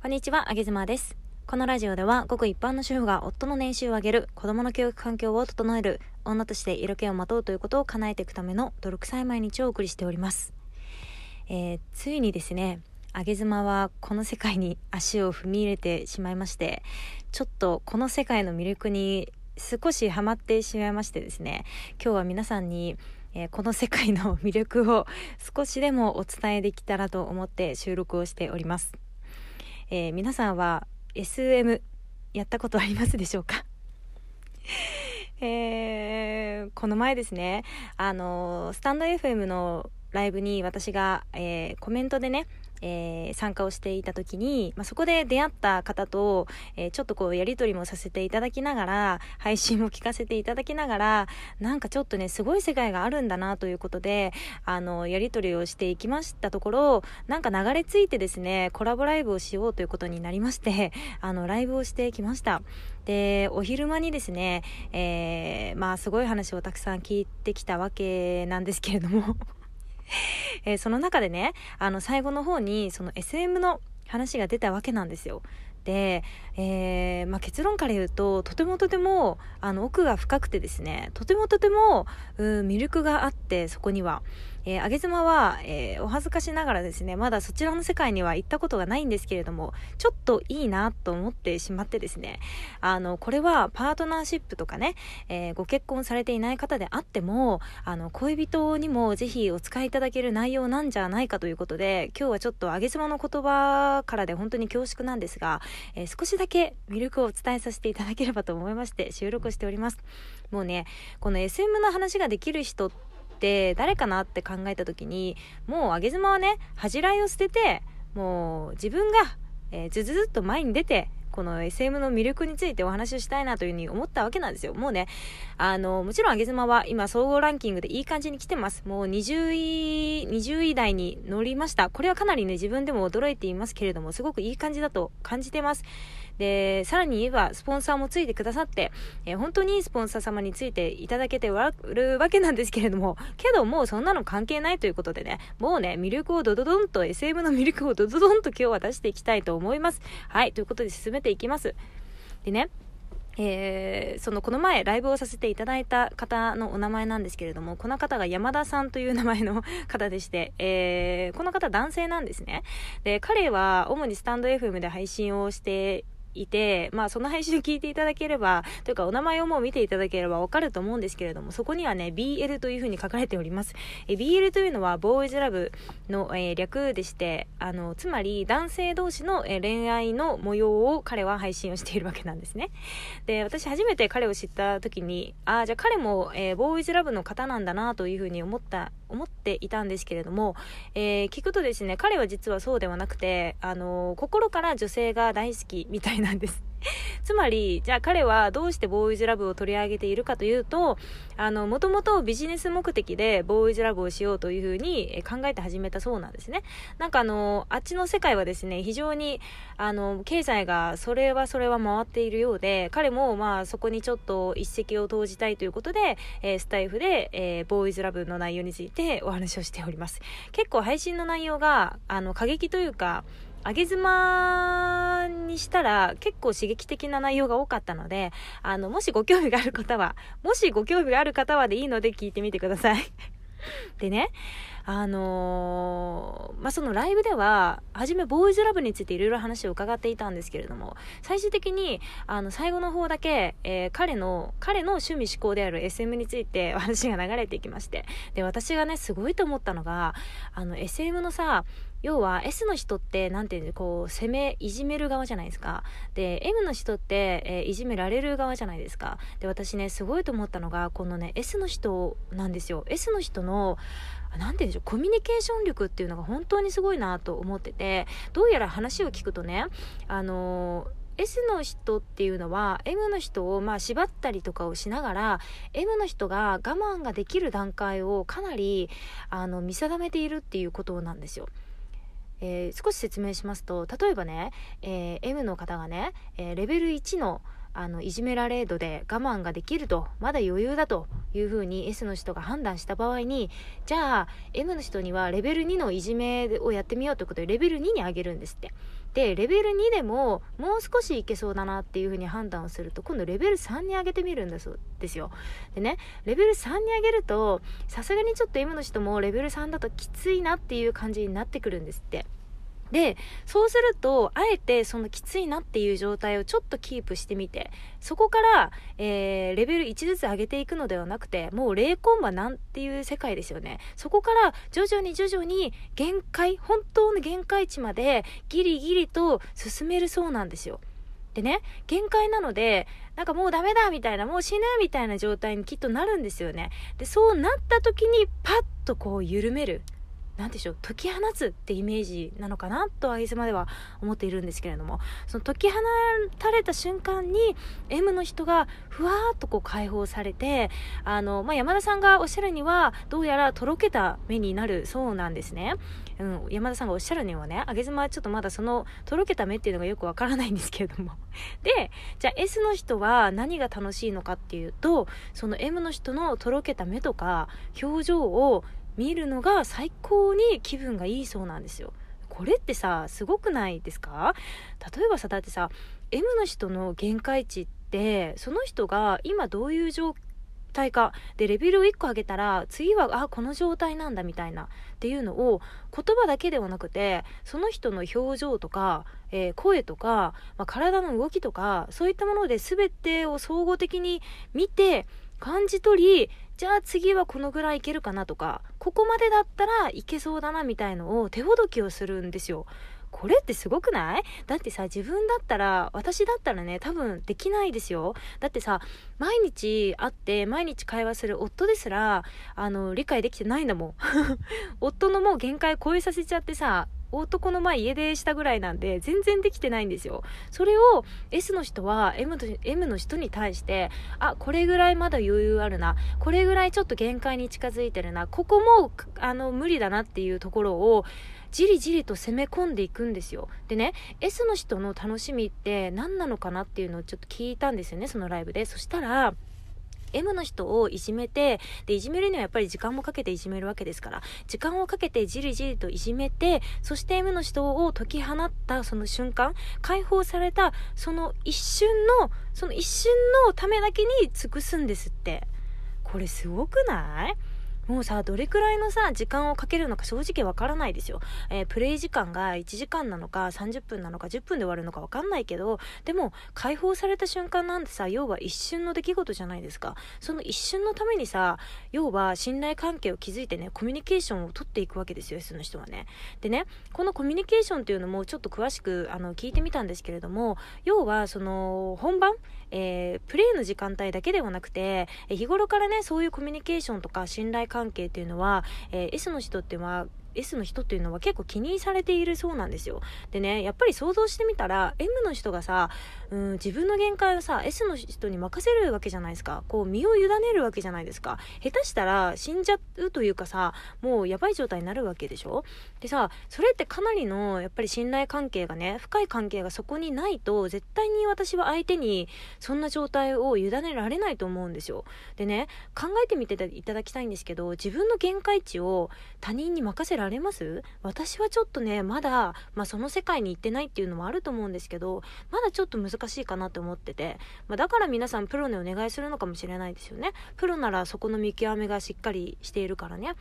こんにちは、あげずまです。このラジオでは、ごく一般の主婦が夫の年収を上げる、子供の教育環境を整える、女として色気をまとうということを叶えていくための泥臭い毎日をお送りしております。えーついにですね、あげ妻はこの世界に足を踏み入れてしまいまして、ちょっとこの世界の魅力に少しハマってしまいましてですね、今日は皆さんに、えーこの世界の魅力を少しでもお伝えできたらと思って収録をしております。えー皆さんは SM やったことありますでしょうか？えーこの前ですね、あのスタンド FM のライブに私が、えーコメントでね、えー参加をしていた時に、まあ、そこで出会った方と、えーちょっとこうやり取りもさせていただきながら配信も聞かせていただきながらなんかちょっとねすごい世界があるんだなということであのやり取りをしていきましたところなんか流れ着いてですねコラボライブをしようということになりまして あのライブをしてきました。でお昼間にですね、えーまあすごい話をたくさん聞いてきたわけなんですけれども。えーその中でねあの最後の方にその SM の話が出たわけなんですよ。で、えーまあ、結論から言うととてもとてもあの奥が深くてですねとてもとてもうん魅力があってそこには、えー、上げ妻は、えーお恥ずかしながらですねまだそちらの世界には行ったことがないんですけれどもちょっといいなと思ってしまってですねあのこれはパートナーシップとかね、えーご結婚されていない方であってもあの恋人にもぜひお使いいただける内容なんじゃないかということで今日はちょっと上げ妻の言葉からで本当に恐縮なんですが、えー少しだけ魅力をお伝えさせていただければと思いまして収録しております。もうねこの SM の話ができる人って誰かなって考えた時にもう上げ妻はね恥じらいを捨ててもう自分が、えーずずずっと前に出てこの SM の魅力についてお話をしたいなというふうに思ったわけなんですよ。もうね、あの、もちろん上げ妻は今総合ランキングでいい感じに来てます。もう20位、20位台に乗りました。これはかなりね、自分でも驚いていますけれども、すごくいい感じだと感じてます。で、さらに言えば、スポンサーもついてくださって、えー本当にいいスポンサー様についていただけてわるわけなんですけれども、けどもうそんなの関係ないということでね、もうね、魅力をドドドンと、SM の魅力をドドドンと今日は出していきたいと思います。はい、ということで進めていきます。でね、えーそのこの前ライブをさせていただいた方のお名前なんですけれどもこの方が山田さんという名前の方でして、えーこの方男性なんですねで彼は主にスタンド FM で配信をしていて、まあ、その配信を聞いていただければ というかお名前をもう見ていただければわかると思うんですけれどもそこにはね BL というふうに書かれております。え BL というのはボーイズラブの、えー略でしてあのつまり男性同士の、えー恋愛の模様を彼は配信をしているわけなんですね。で私初めて彼を知った時にああじゃあ彼も、えーボーイズラブの方なんだなというふうに思った思っていたんですけれども、え聞くとですね彼は実はそうではなくてあの心から女性が大好きみたいななんです。つまりじゃあ彼はどうしてボーイズラブを取り上げているかというとあのもともとビジネス目的でボーイズラブをしようというふうに考えて始めたそうなんですね。なんかあのあっちの世界はですね非常にあの経済がそれはそれは回っているようで彼もまあそこにちょっと一石を投じたいということで、えースタイフで、えーボーイズラブの内容についてお話をしております。結構配信の内容があの過激というか上げ妻にしたら結構刺激的な内容が多かったのであのもしご興味がある方はもしご興味がある方はでいいので聞いてみてください。でねあのーまあ、そのライブでは初めボーイズラブについていろいろ話を伺っていたんですけれども最終的にあの最後の方だけ、えー彼の彼の趣味思考である SM について 話が流れていきましてで私がねすごいと思ったのがあの SM のさ要は S の人ってなんていうのこう攻めいじめる側じゃないですか。で M の人って、えーいじめられる側じゃないですか。で私ねすごいと思ったのがこのね S の人なんですよ。S の人のなんて言うんでしょうコミュニケーション力っていうのが本当にすごいなと思っててどうやら話を聞くとねあのー S の人っていうのは M の人をまあ縛ったりとかをしながら M の人が我慢ができる段階をかなりあの見定めているっていうことなんですよ。えー少し説明しますと例えばね、えー M の方がね、えーレベル1のあのいじめられ度で我慢ができるとまだ余裕だというふうに S の人が判断した場合にじゃあ M の人にはレベル2のいじめをやってみようということでレベル2に上げるんですって。でレベル2でももう少しいけそうだなっていうふうに判断をすると今度レベル3に上げてみるんだそうですよ。でねレベル3に上げるとさすがにちょっと今の人もレベル3だときついなっていう感じになってくるんですって。でそうするとあえてそのきついなっていう状態をちょっとキープしてみてそこから、えー、レベル1ずつ上げていくのではなくてもう0コンマなんていう世界ですよね。そこから徐々に徐々に限界本当の限界値までギリギリと進めるそうなんですよ。でね限界なのでなんかもうダメだみたいなもう死ぬみたいな状態にきっとなるんですよね。でそうなった時にパッとこう緩める。何でしょう解き放つってイメージなのかなとあいつまでは思っているんですけれども。その解き放たれた瞬間に M の人がふわーっとこう解放されてあの、まあ、山田さんがおっしゃるにはどうやらとろけた目になるそうなんですね、うん、山田さんがおっしゃるにはね上妻はちょっとまだそのとろけた目っていうのがよくわからないんですけれども。でじゃあ S の人は何が楽しいのかっていうとその M の人のとろけた目とか表情を見るのが最高に気分がいいそうなんですよ。これってさすごくないですか？例えばさだってさ M の人の限界値ってその人が今どういう状態かでレベルを1個上げたら次はあこの状態なんだみたいなっていうのを言葉だけではなくてその人の表情とか、えー、声とか、まあ、体の動きとかそういったもので全てを総合的に見て感じ取りじゃあ次はこのぐらいいけるかなとかここまでだったらいけそうだなみたいのを手ほどきをするんですよ。これってすごくない？だってさ自分だったら私だったらね多分できないですよ。だってさ毎日会って毎日会話する夫ですらあの理解できてないんだもん。夫のもう限界超えさせちゃってさ男の前家出したぐらいなんで全然できてないんですよ。それを S の人は M, と M の人に対してあこれぐらいまだ余裕あるな。これぐらいちょっと限界に近づいてるな。ここもあの無理だなっていうところをじりじりと攻め込んでいくんですよ。でね S の人の楽しみって何なのかなっていうのをちょっと聞いたんですよねそのライブで。そしたら M の人をいじめてでいじめるにはやっぱり時間もかけていじめるわけですから時間をかけてじりじりといじめてそして M の人を解き放ったその瞬間解放されたその一瞬のその一瞬のためだけに尽くすんですって。これすごくない？もうさどれくらいのさ時間をかけるのか正直わからないですよ、えー、プレイ時間が1時間なのか30分なのか10分で終わるのかわかんないけどでも解放された瞬間なんてさ要は一瞬の出来事じゃないですか。その一瞬のためにさ要は信頼関係を築いてねコミュニケーションを取っていくわけですよ S の人はね。でねこのコミュニケーションっていうのもちょっと詳しくあの聞いてみたんですけれども要はその本番えー、プレイの時間帯だけではなくて、日頃からねそういうコミュニケーションとか信頼関係っていうのは、えー、S の人っては S の人っていうのは結構気にされているそうなんですよ。でねやっぱり想像してみたら M の人がさ、うん、自分の限界をさ S の人に任せるわけじゃないですか。こう身を委ねるわけじゃないですか。下手したら死んじゃうというかさもうやばい状態になるわけでしょ？でさそれってかなりのやっぱり信頼関係がね深い関係がそこにないと絶対に私は相手にそんな状態を委ねられないと思うんですよ。でね考えてみていただきたいんですけど自分の限界値を他人に任せられます？私はちょっとねまだ、まあ、その世界に行ってないっていうのもあると思うんですけどまだちょっと難しいかなと思ってて、まあ、だから皆さんプロにお願いするのかもしれないですよね。プロならそこの見極めがしっかりしているからね。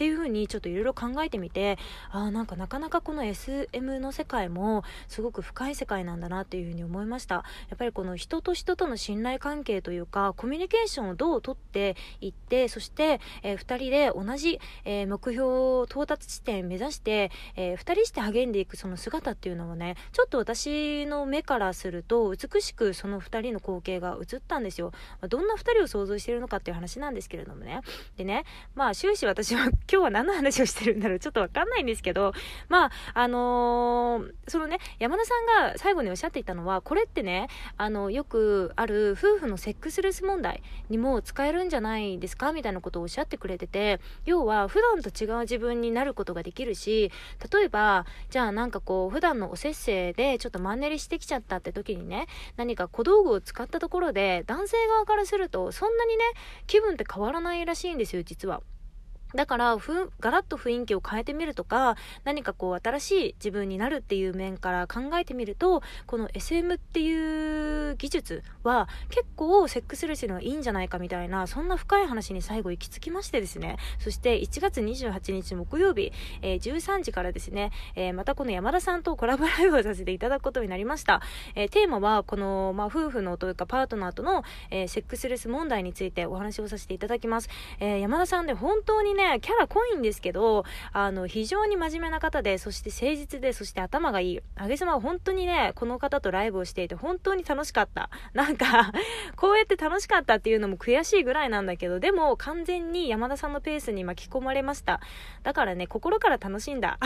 っていう風にちょっといろいろ考えてみてあなんかなかなかこの SM の世界もすごく深い世界なんだなっていう風に思いました。やっぱりこの人と人との信頼関係というかコミュニケーションをどうとっていってそして、えー、2人で同じ、えー、目標到達地点目指して、えー、2人して励んでいくその姿っていうのもねちょっと私の目からすると美しくその2人の光景が映ったんですよ、どんな2人を想像しているのかっていう話なんですけれどもね。でねまあ終始私は今日は何の話をしてるんだろうちょっとわかんないんですけど、まあ、あのー、そのね、山田さんが最後におっしゃっていたのは、これってね、あの、よくある夫婦のセックスレス問題にも使えるんじゃないですかみたいなことをおっしゃってくれてて、要は普段と違う自分になることができるし、例えば、じゃあなんかこう、普段のおせっせでちょっとマンネリしてきちゃったって時にね、何か小道具を使ったところで、男性側からすると、そんなにね、気分って変わらないらしいんですよ、実は。だからふんガラッと雰囲気を変えてみるとか何かこう新しい自分になるっていう面から考えてみるとこの SM っていう技術は結構セックスレスにはいいんじゃないかみたいなそんな深い話に最後行き着きましてですね。そして1月28日木曜日、えー、13時からですね、えー、またこの山田さんとコラボライブをさせていただくことになりました、えー、テーマはこの、まあ、夫婦のというかパートナーとの、えセックスレス問題についてお話をさせていただきます、え山田さんで本当にねね、キャラ濃いんですけど、あの、非常に真面目な方で、そして誠実で、そして頭がいい。あげさまは本当にね、この方とライブをしていて、本当に楽しかった。なんか こうやって楽しかったっていうのも悔しいぐらいなんだけど、でも完全に山田さんのペースに巻き込まれました。だからね、心から楽しんだ。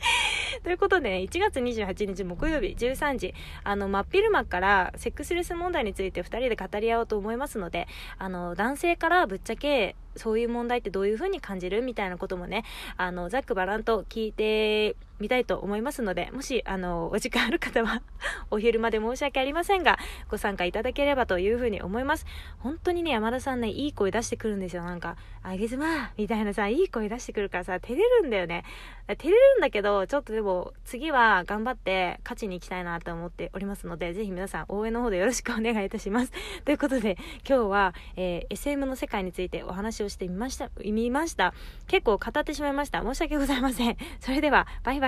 ということで、1月28日木曜日13時、あの、真っ昼間からセックスレス問題について2人で語り合おうと思いますので、あの、男性からぶっちゃけ、そういう問題ってどういう風に感じるみたいなこともね、あの、ざっくばらんと聞いてみたいと思いますので、もし、あの、お時間ある方は お昼まで申し訳ありませんが、ご参加いただければという風に思います。本当にね、山田さんね、いい声出してくるんですよ。なんか、あげずまみたいなさ、いい声出してくるからさ、照れるんだよね。照れるんだけど、ちょっとでも、次は頑張って勝ちに行きたいなと思っておりますので、ぜひ皆さん応援の方でよろしくお願いいたします。ということで、今日は、えー、SM の世界についてお話をしてみました、見ました。結構語ってしまいました。申し訳ございません。それでは、バイバイ。